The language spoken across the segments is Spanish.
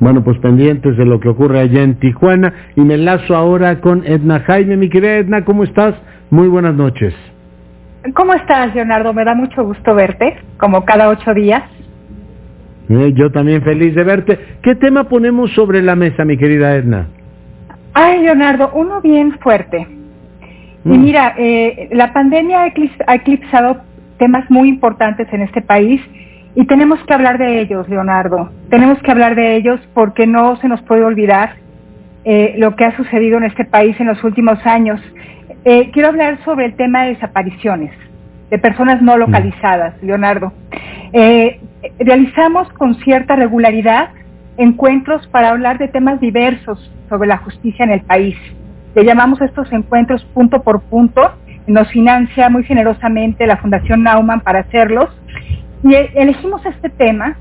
Bueno, pues pendientes de lo que ocurre allá en Tijuana y me lazo ahora con Edna Jaime. Mi querida Edna, ¿cómo estás? Muy buenas noches. ¿Cómo estás, Leonardo? Me da mucho gusto verte, como cada ocho días. Eh, yo también feliz de verte. ¿Qué tema ponemos sobre la mesa, mi querida Edna? Ay, Leonardo, uno bien fuerte. Y mm. mira, eh, la pandemia ha eclipsado temas muy importantes en este país y tenemos que hablar de ellos, Leonardo. Tenemos que hablar de ellos porque no se nos puede olvidar eh, lo que ha sucedido en este país en los últimos años. Eh, quiero hablar sobre el tema de desapariciones de personas no localizadas, Leonardo. Eh, realizamos con cierta regularidad encuentros para hablar de temas diversos sobre la justicia en el país. Le llamamos estos encuentros punto por punto. Nos financia muy generosamente la Fundación Nauman para hacerlos y elegimos este tema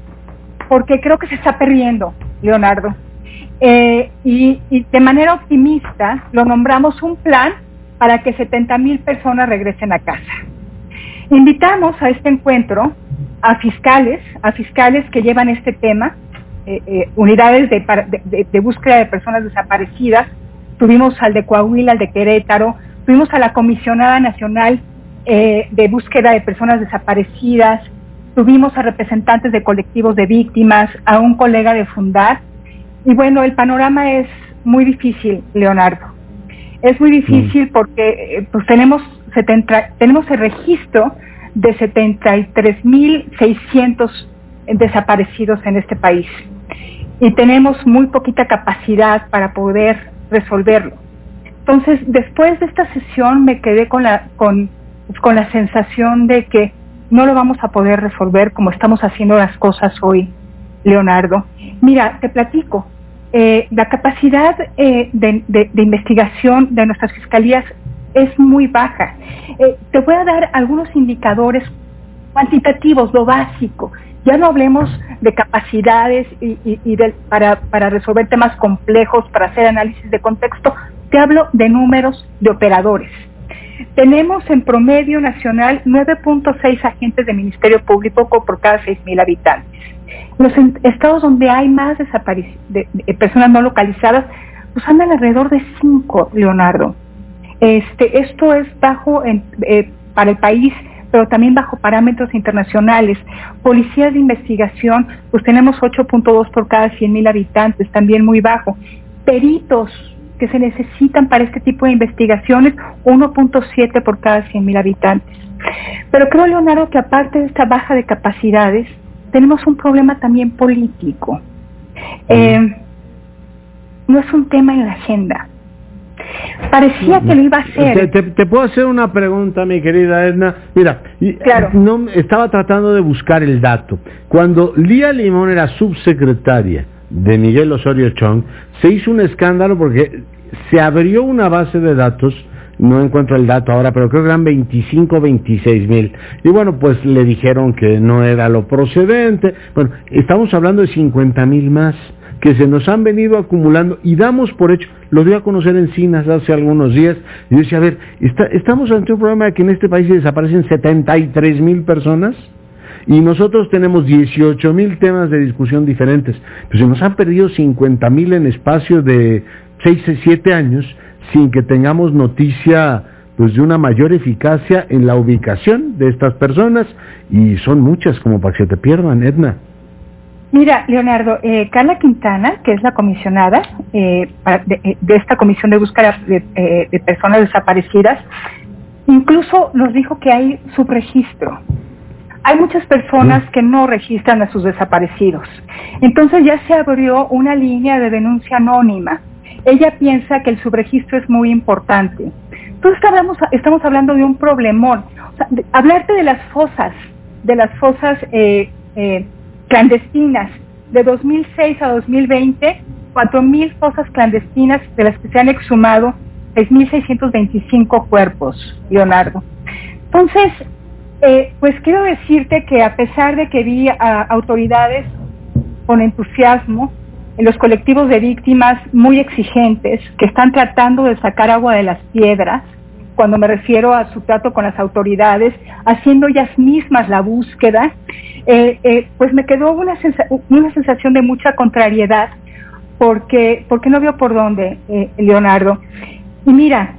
porque creo que se está perdiendo, Leonardo. Eh, y, de manera optimista lo nombramos un plan para que 70 mil personas regresen a casa. Invitamos a este encuentro a fiscales, a fiscales que llevan este tema, eh, eh, unidades de, de, búsqueda de personas desaparecidas. Tuvimos al de Coahuila, al de Querétaro, tuvimos a la comisionada nacional de búsqueda de personas desaparecidas, tuvimos a representantes de colectivos de víctimas, a un colega de Fundar, y bueno, el panorama es muy difícil, Leonardo. Es muy difícil mm. porque eh, pues tenemos, 70, tenemos el registro de 73.600 desaparecidos en este país y tenemos muy poquita capacidad para poder resolverlo. Entonces, después de esta sesión me quedé con la, con, con la sensación de que no lo vamos a poder resolver como estamos haciendo las cosas hoy, Leonardo. Mira, te platico. Eh, la capacidad eh, de, investigación de nuestras fiscalías es muy baja. Eh, te voy a dar algunos indicadores cuantitativos, lo básico. Ya no hablemos de capacidades y, para, para resolver temas complejos, para hacer análisis de contexto. Te hablo de números de operadores. Tenemos en promedio nacional 9.6 agentes de Ministerio Público por cada 6.000 habitantes. Los estados donde hay más de, personas no localizadas, pues andan alrededor de 5, Leonardo. Este, esto es bajo eh, para el país, pero también bajo parámetros internacionales. Policías de investigación, pues tenemos 8.2 por cada 100.000 habitantes, también muy bajo. Peritos, que se necesitan para este tipo de investigaciones, 1.7 por cada 100.000 habitantes. Pero creo, Leonardo, que aparte de esta baja de capacidades, tenemos un problema también político. Eh, no es un tema en la agenda. Parecía que lo iba a hacer. Te, puedo hacer una pregunta, mi querida Edna. Mira, claro. no, estaba tratando de buscar el dato. Cuando Lía Limón era subsecretaria, de Miguel Osorio Chong, se hizo un escándalo porque se abrió una base de datos, no encuentro el dato ahora, pero creo que eran 25, 26 mil. Y bueno, pues le dijeron que no era lo procedente. Bueno, estamos hablando de 50 mil más que se nos han venido acumulando y damos por hecho, lo dio a conocer en Cinas hace algunos días, y yo decía, a ver, estamos ante un problema de que en este país desaparecen 73 mil personas, y nosotros tenemos 18 mil temas de discusión diferentes. Pues se nos han perdido 50 mil en espacio de 6 o 7 años sin que tengamos noticia pues de una mayor eficacia en la ubicación de estas personas y son muchas como para que se te pierdan, Edna. Mira, Leonardo, eh, Carla Quintana, que es la comisionada eh, eh, de, esta comisión de búsqueda de, personas desaparecidas, incluso nos dijo que hay subregistro hay muchas personas que no registran a sus desaparecidos. Entonces ya se abrió una línea de denuncia anónima. Ella piensa que el subregistro es muy importante. Entonces estamos, estamos hablando de un problemón. hablarte de las fosas, de las fosas eh, eh, clandestinas, de 2006 a 2020, 4.000 fosas clandestinas de las que se han exhumado 6.625 cuerpos, Leonardo. Entonces, eh, pues quiero decirte que a pesar de que vi a autoridades con entusiasmo, en los colectivos de víctimas muy exigentes, que están tratando de sacar agua de las piedras, cuando me refiero a su trato con las autoridades, haciendo ellas mismas la búsqueda, eh, eh, pues me quedó una, una sensación de mucha contrariedad, porque, porque no veo por dónde, Leonardo. Y mira,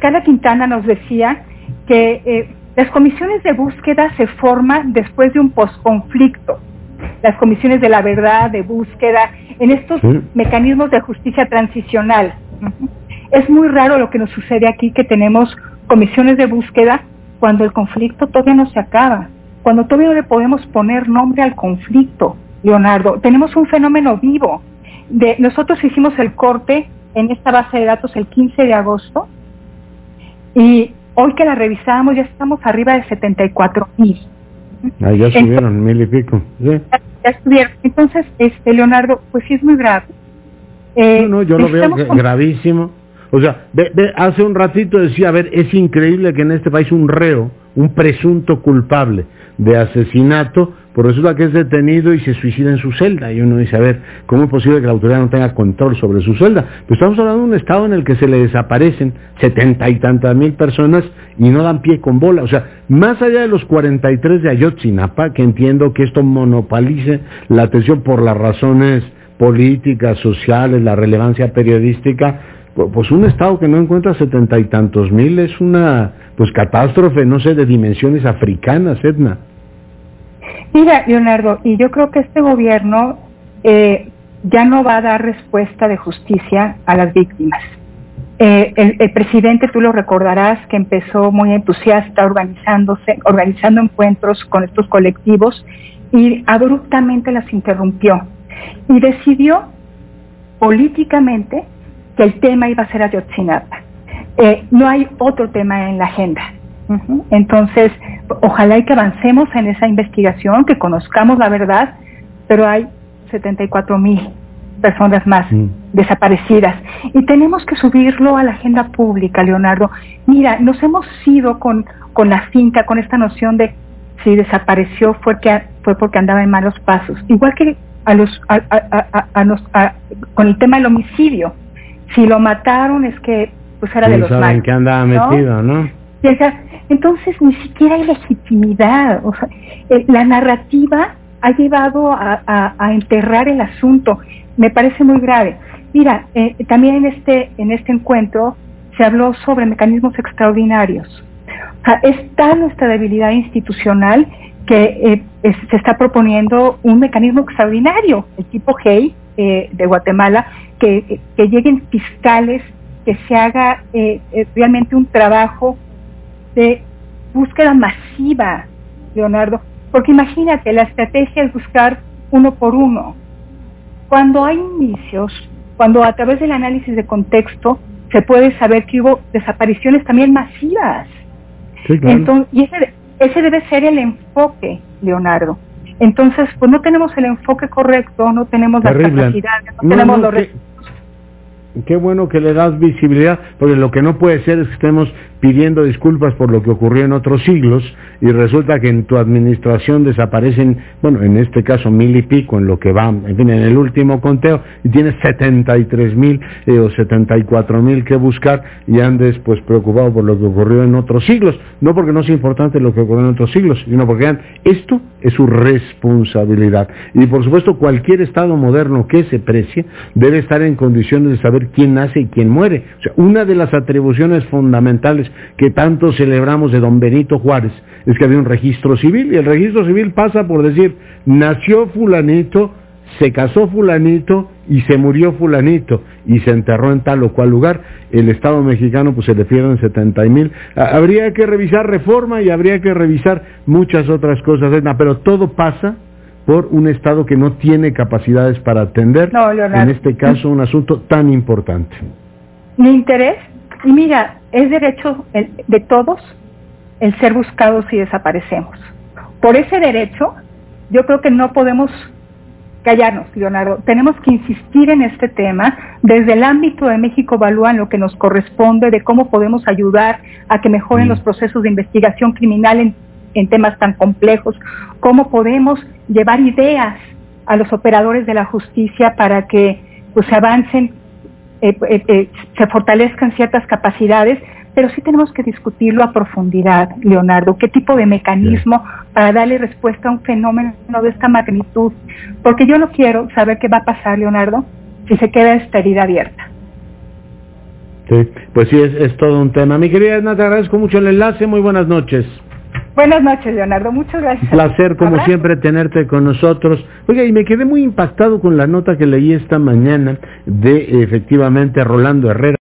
Carla Quintana nos decía que las comisiones de búsqueda se forman después de un posconflicto. Las comisiones de la verdad, de búsqueda, en estos mecanismos de justicia transicional. Es muy raro lo que nos sucede aquí, que tenemos comisiones de búsqueda cuando el conflicto todavía no se acaba, cuando todavía no le podemos poner nombre al conflicto, Leonardo. Tenemos un fenómeno vivo. De, nosotros hicimos el corte en esta base de datos el 15 de agosto y hoy que la revisamos ya estamos arriba de 74 mil. Ah, ya subieron mil y pico. Ya, estuvieron. Entonces, este Leonardo, pues sí es muy grave. Eh, no, no, yo lo veo gravísimo. O sea, hace un ratito decía, a ver, es increíble que en este país un reo, un presunto culpable de asesinato, pues resulta que es detenido y se suicida en su celda. Y uno dice, a ver, ¿cómo es posible que la autoridad no tenga control sobre su celda? Pues estamos hablando de un estado en el que se le desaparecen setenta y tantas mil personas y no dan pie con bola. O sea, más allá de los 43 de Ayotzinapa, que entiendo que esto monopolice la atención por las razones políticas, sociales, la relevancia periodística, pues un estado que no encuentra setenta y tantos mil es una pues catástrofe, no sé, de dimensiones africanas, Edna. Mira, Leonardo, y yo creo que este gobierno eh, ya no va a dar respuesta de justicia a las víctimas. Eh, el, el, presidente, tú lo recordarás, que empezó muy entusiasta organizándose, organizando encuentros con estos colectivos y abruptamente las interrumpió y decidió políticamente que el tema iba a ser Ayotzinapa. Eh, no hay otro tema en la agenda. Entonces, ojalá y que avancemos en esa investigación, que conozcamos la verdad, pero hay 74 mil personas más mm. desaparecidas. Y tenemos que subirlo a la agenda pública, Leonardo. Mira, nos hemos ido con, con la finca, con esta noción de si desapareció fue, que, fue porque andaba en malos pasos. Igual que a los, a, con el tema del homicidio si lo mataron es que pues era de los saben que andaba metido, ¿no? entonces ni siquiera hay legitimidad, o sea, eh, la narrativa ha llevado a, enterrar el asunto, me parece muy grave. Mira, eh, también en este en este encuentro se habló sobre mecanismos extraordinarios. O sea, está nuestra debilidad institucional que eh, se está proponiendo un mecanismo extraordinario, el tipo GEI de Guatemala, que, lleguen fiscales, que se haga eh, eh, realmente un trabajo de búsqueda masiva, Leonardo, porque imagínate, la estrategia es buscar uno por uno. Cuando hay inicios, cuando a través del análisis de contexto se puede saber que hubo desapariciones también masivas. Entonces, y ese, ese debe ser el enfoque, Leonardo. Entonces, pues no tenemos el enfoque correcto, no tenemos la capacidad, no, tenemos los Qué bueno que le das visibilidad, porque lo que no puede ser es que estemos pidiendo disculpas por lo que ocurrió en otros siglos y resulta que en tu administración desaparecen, bueno, en este caso mil y pico en lo que va, en fin, en el último conteo y tienes 73 mil eh, o 74 mil que buscar y andes pues preocupado por lo que ocurrió en otros siglos, no porque no sea importante lo que ocurrió en otros siglos, sino porque esto es su responsabilidad y por supuesto cualquier Estado moderno que se precie debe estar en condiciones de saber quién nace y quién muere. O sea, una de las atribuciones fundamentales que tanto celebramos de don Benito Juárez es que había un registro civil y el registro civil pasa por decir, nació fulanito, se casó fulanito y se murió fulanito y se enterró en tal o cual lugar. El Estado mexicano pues se le pierden 70 mil. Habría que revisar reforma y habría que revisar muchas otras cosas, pero todo pasa por un Estado que no tiene capacidades para atender, en este caso, un asunto tan importante. Mi interés y mira, es derecho de todos el ser buscados y desaparecemos. Por ese derecho, yo creo que no podemos callarnos, Leonardo. Tenemos que insistir en este tema. Desde el ámbito de México evalúan lo que nos corresponde, de cómo podemos ayudar a que mejoren mm. los procesos de investigación criminal en, en temas tan complejos, cómo podemos llevar ideas a los operadores de la justicia para que pues, se avancen eh, eh, eh, se fortalezcan ciertas capacidades, pero sí tenemos que discutirlo a profundidad, Leonardo, qué tipo de mecanismo para darle respuesta a un fenómeno de esta magnitud, porque yo no quiero saber qué va a pasar, Leonardo, y se queda esta herida abierta. Sí, pues sí, es, es todo un tema. Mi querida Edna, te agradezco mucho el enlace. Muy buenas noches. Buenas noches, Leonardo. Muchas gracias. Un placer, como siempre, tenerte con nosotros. Oiga, y me quedé muy impactado con la nota que leí esta mañana de, efectivamente, Rolando Herrera.